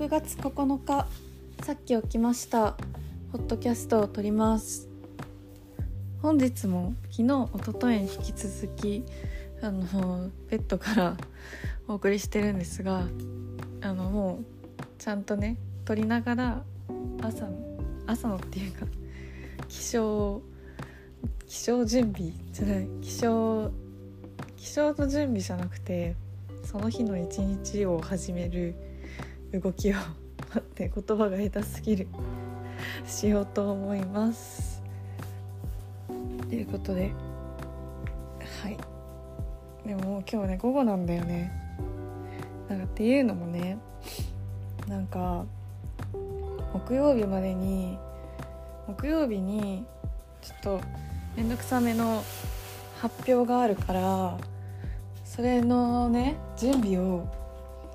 6月9日さっき起きました。ホットキャストを撮ります。本日も昨日一昨日に引き続きあのベッドからお送りしてるんですがあのもうちゃんとね撮りながら朝の朝のっていうか起床起床準備じゃない起床起床の準備じゃなくてその日の一日を始める動きを待って言葉が下手すぎる。しようと思います。ということで。はい。でも今日ね午後なんだよね。なんかっていうのもねなんか木曜日までに木曜日にちょっと面倒くさめの発表があるからそれのね準備を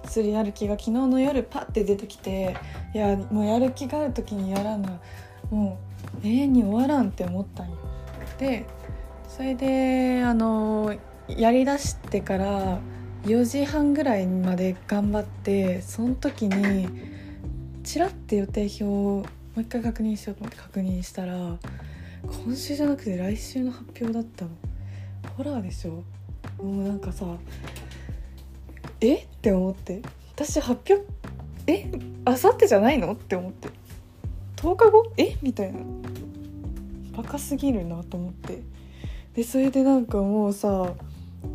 するやる気が昨日の夜パッて出てきていやもうやる気がある時にやらなもう永遠に終わらんって思ったんよ。でそれであのやりだしてから4時半ぐらいまで頑張ってその時にチラッて予定表をもう一回確認しようと思って確認したら今週じゃなくて来週の発表だったの。ホラーでしょ？もうなんかさえ？って思って。私発表え？あさってじゃないの？って思って。10日後？え？みたいな。バカすぎるなと思って。でそれでなんかもうさ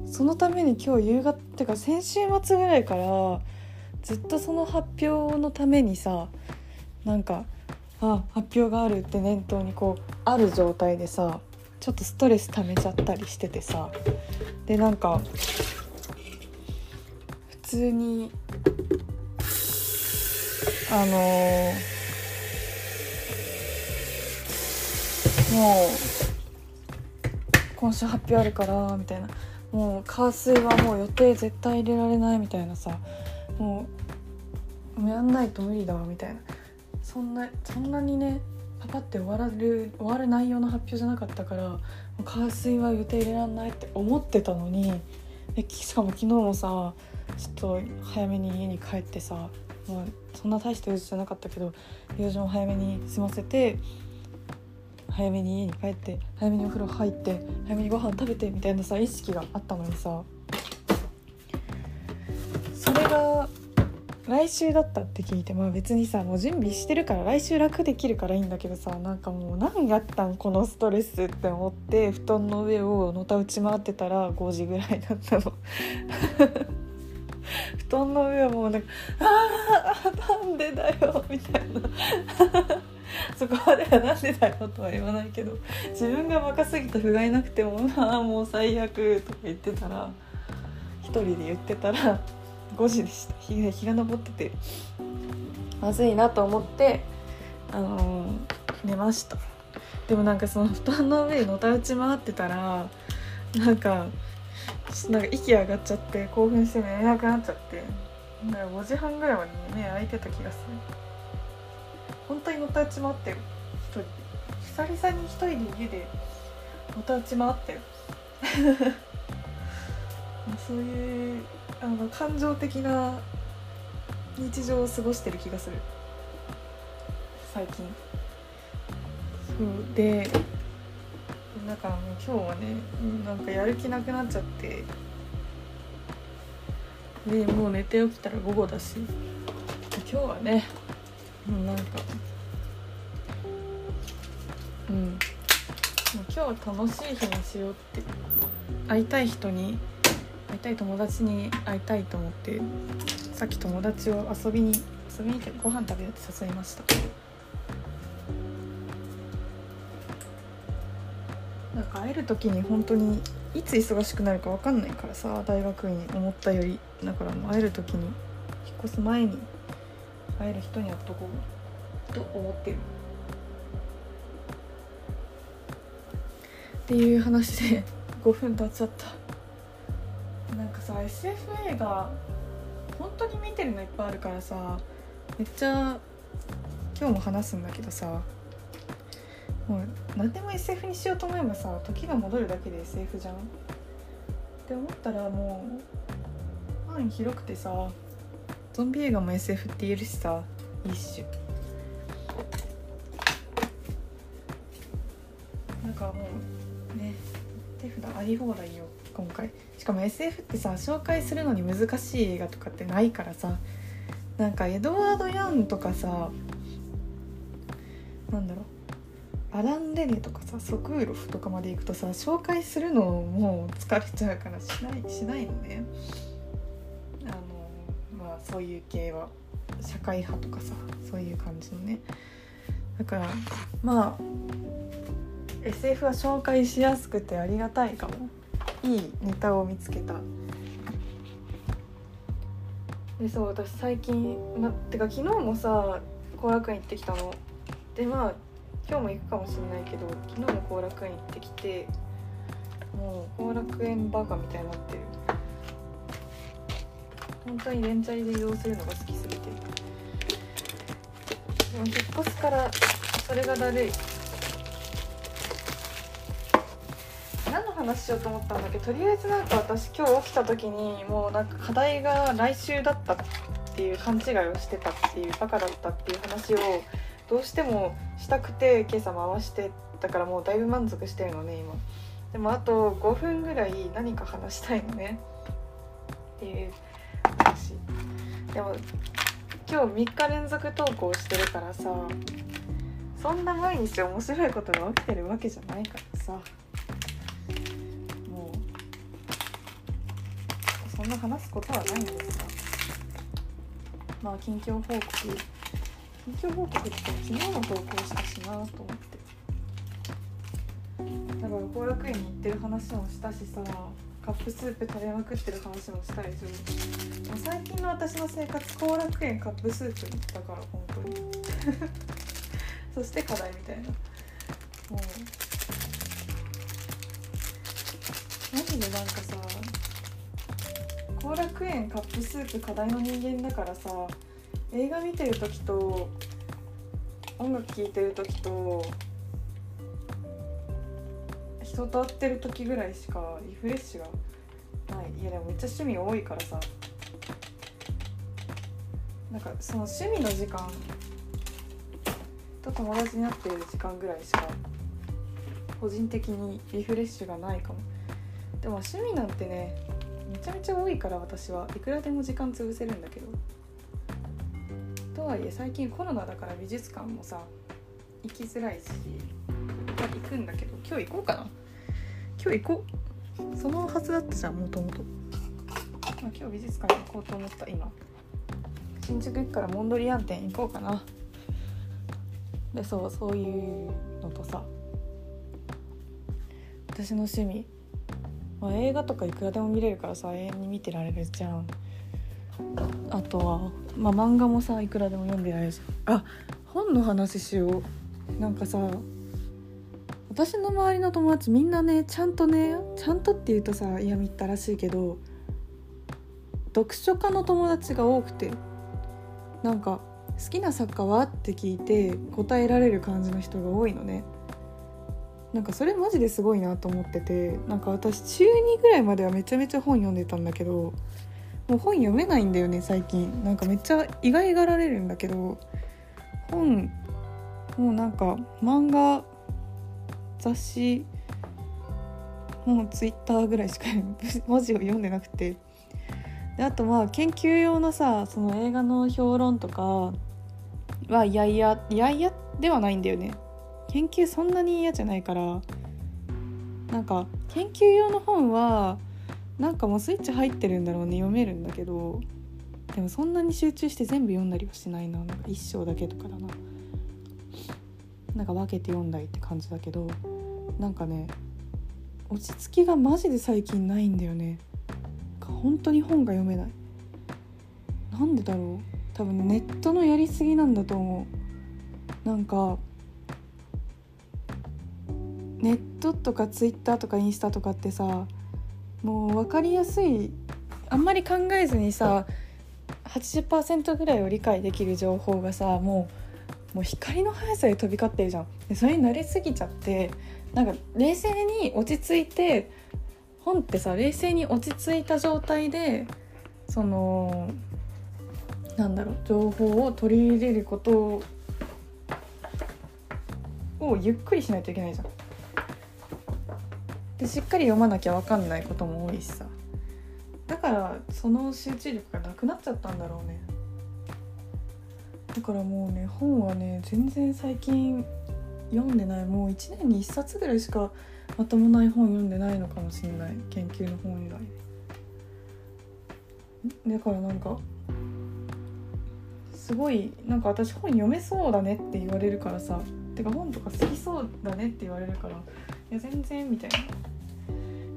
そのために今日夕方ってか先週末ぐらいからずっとその発表のためにさなんかあ発表があるって念頭にこうある状態でさちょっとストレス溜めちゃったりしててさ。でなんか通にあのー、もう今週発表あるからみたいな。もう火水はもう予定絶対入れられないみたいなさ。もうやんないと無理だわみたいな。そんなそんなにねパパって終わらる終わる内容の発表じゃなかったから火水は予定入れられないって思ってたのにでしかも昨日もさちょっと早めに家に帰ってさ、まあ、そんな大した用事じゃなかったけど用事も早めに済ませて早めに家に帰って早めにお風呂入って早めにご飯食べてみたいなさ意識があったのにさ。それが来週だったって聞いてまあ別にさもう準備してるから来週楽できるからいいんだけどさなんかもう何やったんこのストレスって思って布団の上をのた打ち回ってたら5時ぐらいだったの。布団の上はもうなんか「ああなんでだよ」みたいな。そこまではなんでだよとは言わないけど自分が若すぎて不甲斐なくても「ああもう最悪」とか言ってたら一人で言ってたら5時でした。日が日が昇っててまずいなと思ってあのー、寝ました。でもなんかその布団の上にのたうち回ってたらなんかなんか息上がっちゃって興奮して寝れなくなっちゃって。だから5時半ぐらいまで目開いてた気がする。本当にのたうち回ってる。一人。久々に一人で家でのたうち回ってる。そういうあの感情的な日常を過ごしてる気がする。最近。そう。でだからもう今日はねなんかやる気なくなっちゃって。でもう寝て起きたら午後だし。今日はねもうなんかうん。もう今日は楽しい日にしようって。会いたい人に会いたい友達に会いたいと思って。さっき友達を遊びに遊びに行ってご飯食べようって誘いました。会える時に本当にいつ忙しくなるか分かんないからさ大学院に思ったよりだからもう会える時に引っ越す前に会える人に会っとこうと思ってる。っていう話で5分経っちゃった。なんかさ SF 映画本当に見てるのいっぱいあるからさめっちゃ今日も話すんだけどさもう何でも SF にしようと思えばさ時が戻るだけで SF じゃん。って思ったらもう範囲広くてさゾンビ映画も SF って言えるしさ一種。なんかもうね手札あり放題よ今回。しかも SF ってさ紹介するのに難しい映画とかってないからさなんかエドワード・ヤンとかさなんだろう。アラン・レネとかさソクーロフとかまで行くとさ紹介するのもう疲れちゃうからしないしないのね。あのまあそういう系は社会派とかさそういう感じのね。だからまあ SF は紹介しやすくてありがたいかも。いいネタを見つけた。でそう私最近まてか昨日もさ後楽園行ってきたの。でまあ今日も行くかもしれないけど昨日も後楽園行ってきてもう後楽園バカみたいになってる。本当に連チャリで移動するのが好きすぎて。でも引っ越すからそれがだるい。何の話しようと思ったんだけ？どとりあえずなんか私今日起きた時にもうなんか課題が来週だったっていう勘違いをしてたっていうバカだったっていう話をどうしてもしたくて今朝回してだからもうだいぶ満足してるのね今。でもあと5分ぐらい何か話したいのね。っていう話。でも今日3日連続投稿してるからさそんな毎日面白いことが起きてるわけじゃないからさ。もうそんな話すことはないんですが。まあ近況報告近況報告って昨日も投稿したしなと思って。だから後楽園に行ってる話もしたしさカップスープ食べまくってる話もしたりする。もう最近の私の生活後楽園カップスープだから本当に。そして課題みたいな。もう。マジでなんかさ後楽園カップスープ課題の人間だからさ映画見てる時と音楽聴いてる時と人と会ってる時ぐらいしかリフレッシュがない。いやでもめっちゃ趣味多いからさ。なんかその趣味の時間と友達になってる時間ぐらいしか個人的にリフレッシュがないかも。でも趣味なんてねめちゃめちゃ多いから私は。いくらでも時間潰せるんだけど。とはいえ最近コロナだから美術館もさ行きづらいし行くんだけど今日行こうかな。今日行こう。そのはずだったじゃんもともと。今日美術館に行こうと思った今。新宿駅からモンドリアン店行こうかな。でそうそういうのとさ。私の趣味、まあ、映画とかいくらでも見れるからさ永遠に見てられるじゃん。あとは、まあ、漫画もさいくらでも読んでられるじゃん。あ本の話しよう。なんかさ私の周りの友達みんなねちゃんとねちゃんとって言うとさ嫌みったらしいけど読書家の友達が多くてなんか好きな作家は？って聞いて答えられる感じの人が多いのね。なんかそれマジですごいなと思っててなんか私中2ぐらいまではめちゃめちゃ本読んでたんだけどもう本読めないんだよね最近。なんかめっちゃ意外がられるんだけど本もうなんか漫画雑誌もうツイッターぐらいしか 文字を読んでなくて。であとまあ研究用のさその映画の評論とかはいやいやいやいやではないんだよね。研究そんなに嫌じゃないからなんか研究用の本はなんかもうスイッチ入ってるんだろうね読めるんだけどでもそんなに集中して全部読んだりはしないな。なんか一章だけとかだな。なんか分けて読んだりって感じだけどなんかね落ち着きがマジで最近ないんだよね。本当に本が読めない。なんでだろう。多分ネットのやりすぎなんだと思う。なんかネットとかツイッターとかインスタとかってさもう分かりやすいあんまり考えずにさ80%ぐらいを理解できる情報がさもうもう光の速さで飛び交ってるじゃんでそれに慣れすぎちゃってなんか冷静に落ち着いて本ってさ冷静に落ち着いた状態でそのなんだろう情報を取り入れることをゆっくりしないといけないじゃん。でしっかり読まなきゃ分かんないことも多いしさ。だからその集中力がなくなっちゃったんだろうね。だからもうね本はね全然最近読んでない。もう1年に1冊ぐらいしかまともない本読んでないのかもしれない。研究の本以外だからなんかすごいなんか私本読めそうだねって言われるからさ。てか本とか好きそうだねって言われるからいや全然みたいな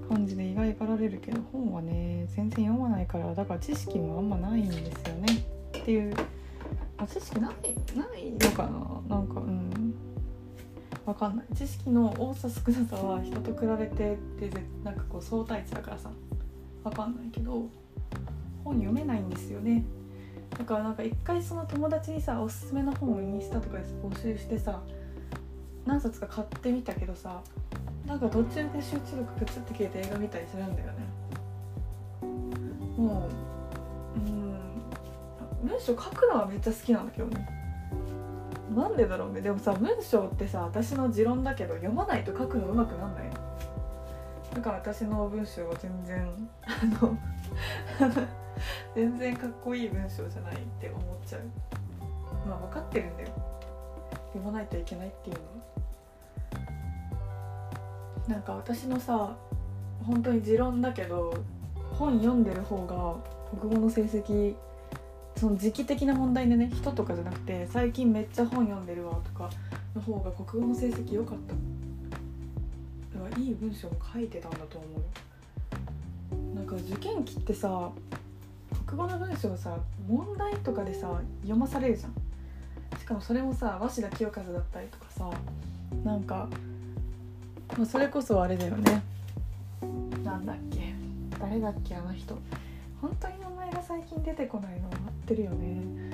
感じで意外かられるけど本はね全然読まないからだから知識もあんまないんですよね。っていうあ知識ないないのかな？なんかうん。わかんない。知識の多さ少なさは人と比べてってなんかこう相対値だからさ。わかんないけど本読めないんですよね。だからなんか一回その友達にさおすすめの本をインスタとかで募集してさ何冊か買ってみたけどさなんか途中で集中力プツって消えて映画見たりするんだよね。もううん。文章書くのはめっちゃ好きなんだけどね。なんでだろうね。でもさ文章ってさ私の持論だけど読まないと書くのうまくなんない？だから私の文章は全然あの 全然かっこいい文章じゃないって思っちゃう。まあ分かってるんだよ。読まないといけないっていうのなんか私のさ本当に持論だけど本読んでる方が国語の成績その時期的な問題でね人とかじゃなくて最近めっちゃ本読んでるわとかの方が国語の成績良かった。いい文章も書いてたんだと思うなんか受験期ってさ国語の文章さ問題とかでさ読まされるじゃん。しかもそれもさ鷲田清和だったりとかさなんか、まあ、それこそあれだよね。なんだっけ？誰だっけあの人？本当に名前が最近出てこないの待ってるよね。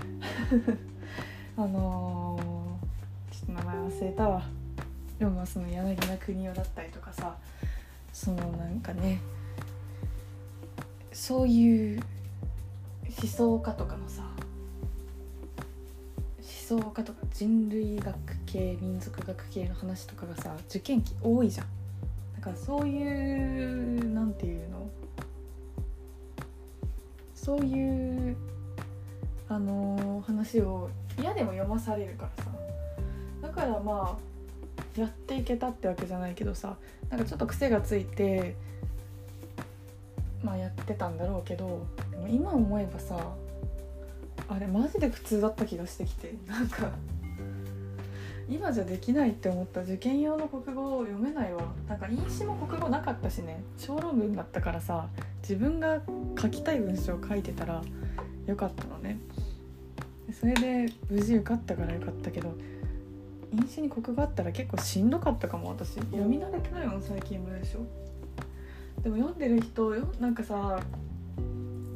あのー、ちょっと名前忘れたわ。でもその柳田国男だったりとかさそのなんかねそういう思想家とかのさ思想家とか人類学系民族学系の話とかがさ受験期多いじゃん。だからそういうなんていうの？そういうあのー、話を嫌でも読まされるからさ。だからまあやっていけたってわけじゃないけどさなんかちょっと癖がついてまあやってたんだろうけど今思えばさあれマジで普通だった気がしてきて。なんか今じゃできないって思った受験用の国語を読めないわ。なんか飲酒も国語なかったしね。小論文だったからさ自分が書きたい文章を書いてたらよかったのね。それで無事受かったからよかったけど飲酒に国語あったら結構しんどかったかも私。読み慣れてないもん最近文章。でも読んでる人なんかさ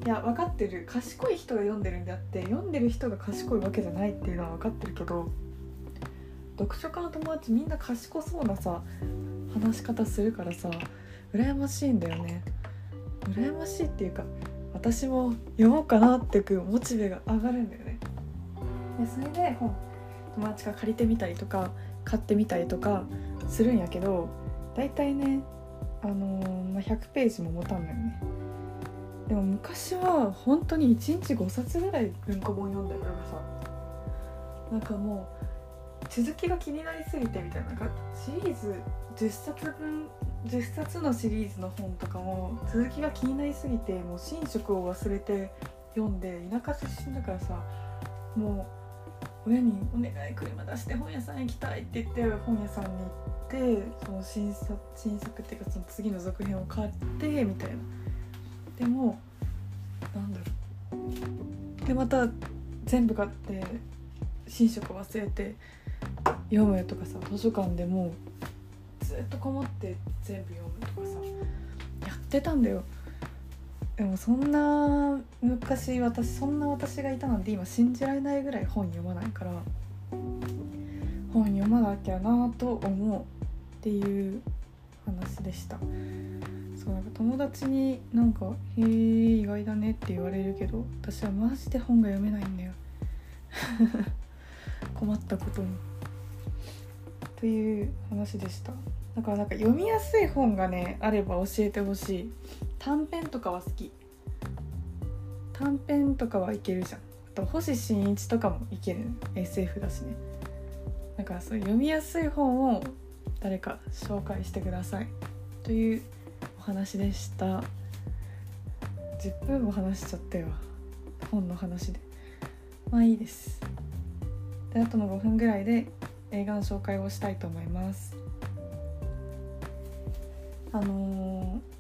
いや分かってる。賢い人が読んでるんであって読んでる人が賢いわけじゃないっていうのは分かってるけど読書家の友達みんな賢そうなさ話し方するからさ羨ましいんだよね。羨ましいっていうか私も読もうかなっていうモチベが上がるんだよね。でそれで本友達が借りてみたりとか買ってみたりとかするんやけど大体ねあのー、まあ、100ページも持たんのよね。でも昔は本当に1日5冊ぐらい文庫本読んだりとかさなんかもう続きが気になりすぎてみたいなシリーズ10冊分10冊のシリーズの本とかも続きが気になりすぎてもう寝食を忘れて読んで田舎出身だからさもう親に「お願い車出して本屋さん行きたい」って言って本屋さんに行ってその新作新作っていうかその次の続編を買ってみたいな。でもなんだろうでまた全部買って寝食忘れて読むとかさ図書館でもずっとこもって全部読むとかさやってたんだよ。でもそんな昔私そんな私がいたなんて今信じられないぐらい本読まないから本読まなきゃなと思うっていう話でした。そうなんか友達になんか「へえ意外だね」って言われるけど私はマジで本が読めないんだよ。困ったことに。という話でした。だからなんか読みやすい本がねあれば教えてほしい。短編とかは好き。短編とかはいけるじゃん。あと星新一とかもいける SF だしね。だからそういう読みやすい本を誰か紹介してください。というお話でした。10分も話しちゃったよ本の話で。まあいいです。であとの5分ぐらいで映画の紹介をしたいと思います。あのー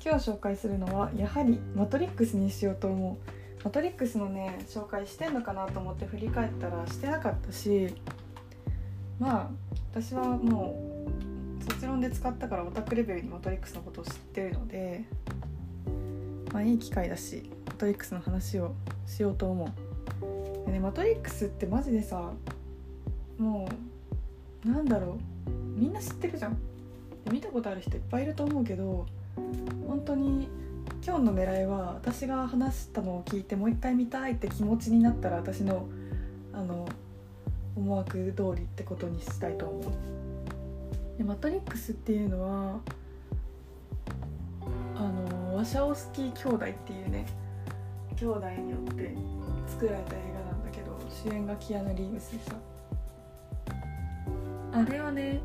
今日紹介するのはやはり「マトリックス」にしようと思う。マトリックスのね紹介してんのかなと思って振り返ったらしてなかったしまあ私はもう卒論で使ったからオタクレベルにマトリックスのことを知ってるのでまあいい機会だしマトリックスの話をしようと思う。でねマトリックスってマジでさもうなんだろう。みんな知ってるじゃん。見たことある人いっぱいいると思うけど本当に今日の狙いは私が話したのを聞いてもう一回見たいって気持ちになったら私のあの思惑通りってことにしたいと思う。でマトリックスっていうのはあのワシャオスキー兄弟っていうね兄弟によって作られた映画なんだけど主演がキアヌ・リーブスでさあれはね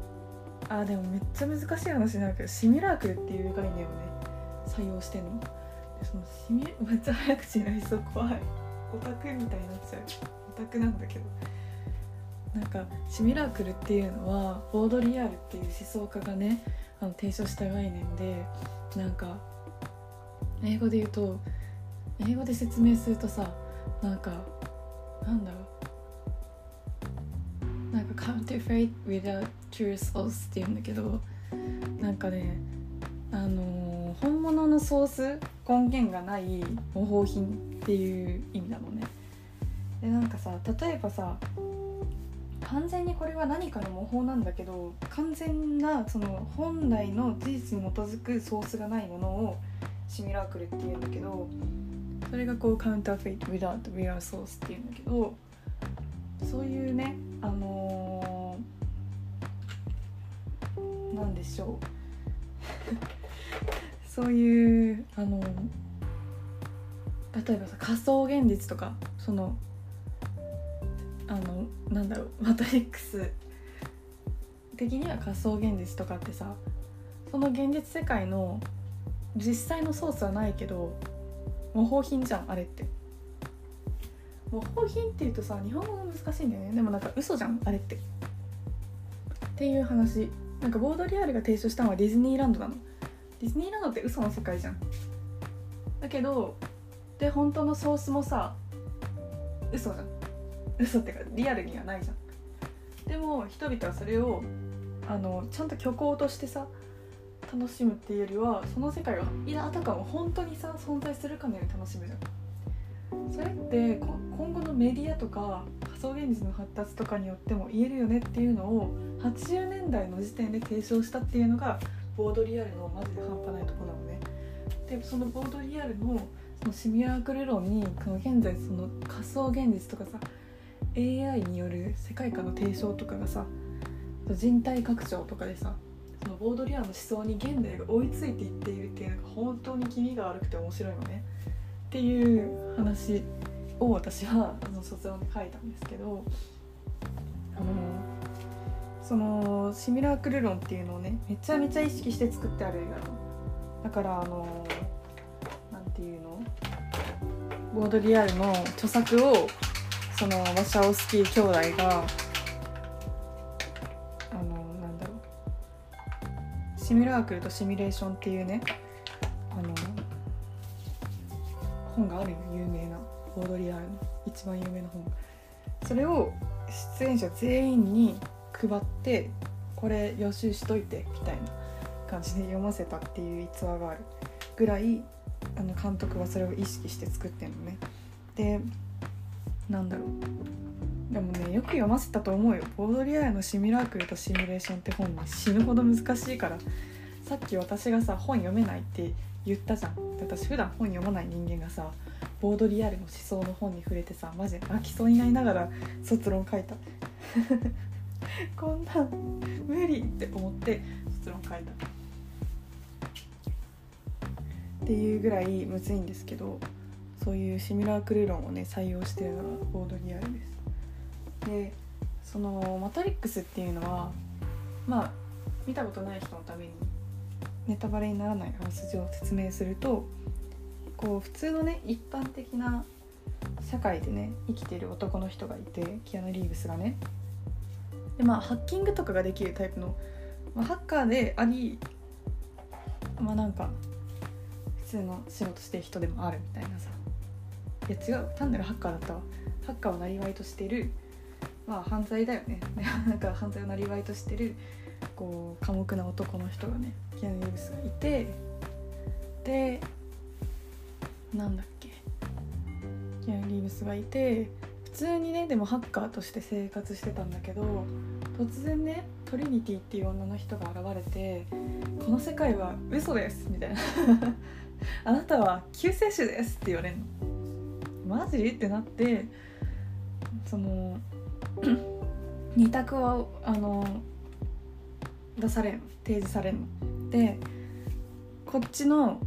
あでもめっちゃ難しい話になるけどシミュラークルっていう概念をね採用してんの。でそのシミ めっちゃ早口になりそう怖い。オタクみたいになっちゃう。オタクなんだけど。なんかシミュラークルっていうのはボードリアルっていう思想家がねあの提唱した概念でなんか英語で言うと英語で説明するとさなんかなんだろう。Counterfeit without true sauce っていうんだけどなんかねあのー本物のソース根源がない模倣品っていう意味なのね。でなんかさ例えばさ完全にこれは何かの模倣なんだけど完全なその本来の事実に基づくソースがないものをシミュラークルっていうんだけどそれがこうカウンターフェイト without real source っていうんだけどそういうねあのーなんでしょう。そういうあの例えばさ仮想現実とかそのあのなんだろうマトリックス的には仮想現実とかってさその現実世界の実際のソースはないけど模倣品じゃんあれって。模倣品っていうとさ日本語が難しいんだよね。でもなんか嘘じゃんあれって。っていう話。なんかボードリアルが提唱したのはディズニーランドなの。ディズニーランドって嘘の世界じゃん。だけどで本当のソースもさ嘘じゃん。嘘ってかリアルにはないじゃん。でも人々はそれをあのちゃんと虚構としてさ楽しむっていうよりはその世界がいやあたかも本当にさ存在するかのように楽しむじゃんそれって今後のメディアとか仮想現実の発達とかによっても言えるよねっていうのを80年代の時点で提唱したっていうのがボードリアルのマジで半端ないとこなのね。でそのボードリアルのそのシミュラークル論にこの現在その仮想現実とかさ AI による世界観の提唱とかがさ人体拡張とかでさそのボードリアルの思想に現代が追いついていっているっていうのが本当に気味が悪くて面白いのね。っていう話を私はあの卒論で書いたんですけどあのそのシミュラークル論っていうのをねめちゃめちゃ意識して作ってある映画だからあのなんていうの？ボードリアルの著作をそのワシャオスキー兄弟があのなんだろう。シミュラークルとシミュレーションっていうねあの本があるよ有名なボードリーアルの一番有名な本。それを出演者全員に配ってこれ予習しといてみたいな感じで読ませたっていう逸話があるぐらいあの監督はそれを意識して作ってんのね。でなんだろう。でもねよく読ませたと思うよ。ボードリアルのシミュラークルとシミュレーションって本ね死ぬほど難しいから。さっき私がさ本読めないって言ったじゃん。私普段本読まない人間がさボードリアルの思想の本に触れてさマジで泣きそうになりながら卒論書いた。こんなん無理って思って卒論書いた。っていうぐらいむずいんですけどそういうシミュラークルー論をね採用してるのがボードリアルです。でそのマトリックスっていうのはまあ見たことない人のためにネタバレにならないあらすじを説明するとこう普通のね一般的な社会でね生きてる男の人がいてキアヌ・リーブスがね。でまあハッキングとかができるタイプの、まあ、ハッカーでありまあなんか普通の仕事してる人でもあるみたいなさ。いや違う。単なるハッカーだったわ。ハッカーをなりわいとしてるまあ犯罪だよね。なんか犯罪をなりわいとしてるこう寡黙な男の人がねキアヌ・リーブスがいてでなんだっけキアヌ・リーブスがいて普通にねでもハッカーとして生活してたんだけど突然ねトリニティっていう女の人が現れて「この世界は嘘です」みたいな「あなたは救世主です」って言われるの。マジ？ってなってその二択をあの出されん提示されるの。でこっちの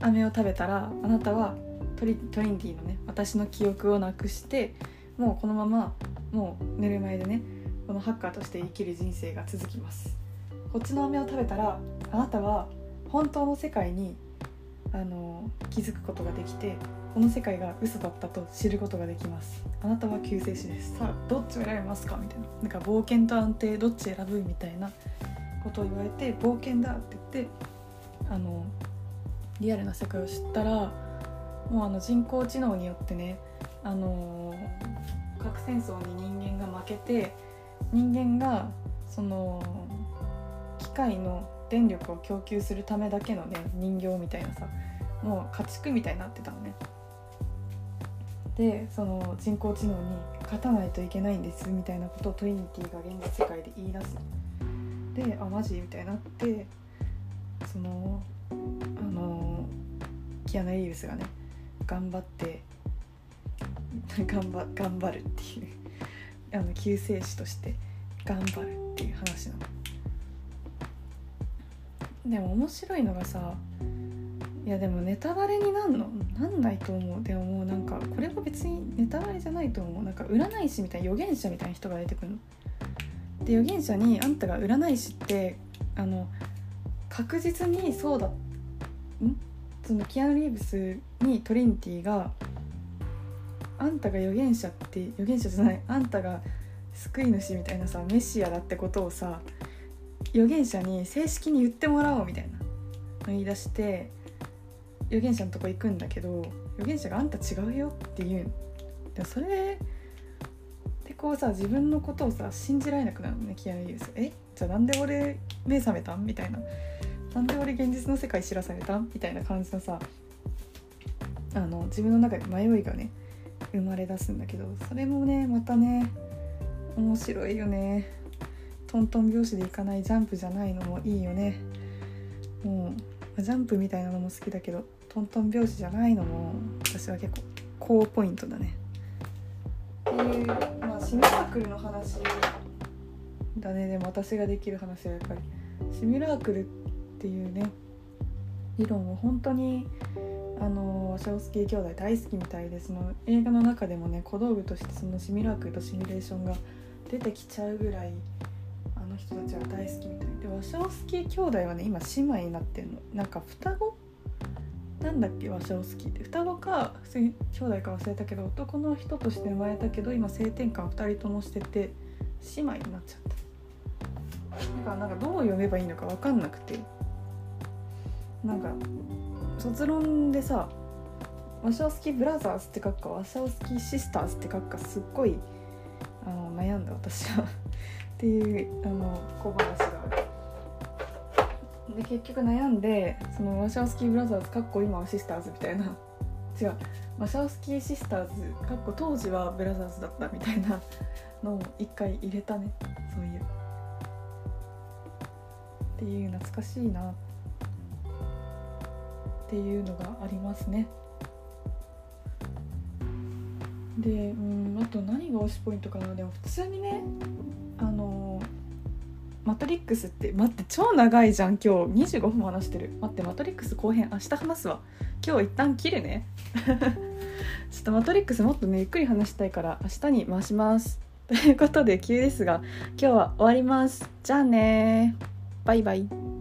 飴を食べたらあなたはトリトリンティのね私の記憶をなくしてもうこのままもう寝る前でねこのハッカーとして生きる人生が続きます。こっちの飴を食べたらあなたは本当の世界にあの気づくことができてこの世界が嘘だったと知ることができます。あなたは救世主です。さあどっちを選びますか？みたいな。なんか冒険と安定どっち選ぶ？みたいなことを言われて冒険だって言ってあのリアルな世界を知ったらもうあの人工知能によってねあの核戦争に人間が負けて人間がその機械の電力を供給するためだけのね人形みたいなさもう家畜みたいになってたのね。でその人工知能に勝たないといけないんですみたいなことをトリニティが現実世界で言い出すであマジ？みたいになってそのあのキアナ・リーブスがね頑張って 頑張頑張るっていう あの救世主として頑張るっていう話なの。でも面白いのがさいやでもネタバレになんの？なんないと思うでももうなんかこれは別にネタバレじゃないと思うなんか占い師みたいな預言者みたいな人が出てくるの。で預言者にあんたが占い師ってあの確実にそうだ。ん？そのキアヌ・リーブスにトリニティがあんたが預言者って預言者じゃない。あんたが救い主みたいなさメシアだってことをさ預言者に正式に言ってもらおうみたいな。言い出して預言者のとこ行くんだけど預言者が「あんた違うよ」って言う。でそれでこうさ自分のことをさ信じられなくなるのねキアヌ・リーブス。え？じゃあなんで俺目覚めたん？みたいな。なんで俺現実の世界知らされた？みたいな感じのさあの自分の中で迷いがね生まれ出すんだけどそれもねまたね面白いよね。トントン拍子でいかないジャンプじゃないのもいいよね。もうジャンプみたいなのも好きだけどトントン拍子じゃないのも私は結構高ポイントだね。っていうまあシミュラークルの話だね。でも私ができる話はやっぱりシミュラークルっていうね理論を本当にあのワシャオスキー兄弟大好きみたいでその映画の中でもね小道具としてそのシミュラークルとシミュレーションが出てきちゃうぐらいあの人たちは大好きみたい。でワシャオスキー兄弟はね今姉妹になってんの。なんか双子？なんだっけワシャオスキーって。双子か普通に兄弟か忘れたけど男の人として生まれたけど今性転換2人ともしてて姉妹になっちゃった。だからなんかどう読めばいいのか分かんなくて。なんか卒論でさ「ワシャオスキーブラザーズ」って書くか「ワシャオスキーシスターズ」って書くかすっごいあの悩んだ私は。っていうあの小話がある。で結局悩んでそのワシャオスキーブラザーズかっこ今はシスターズみたいな。違う。ワシャオスキーシスターズかっこ当時はブラザーズだったみたいなのを一回入れたね。そういうっていう懐かしいなっていうのがありますね。でうんあと何が推しポイントかな。でも普通にねあのマトリックスって待って超長いじゃん今日。25分も話してる。待ってマトリックス後編明日話すわ。今日一旦切るね。ちょっとマトリックスもっとねゆっくり話したいから明日に回します。ということで急ですが今日は終わります。じゃあねバイバイ。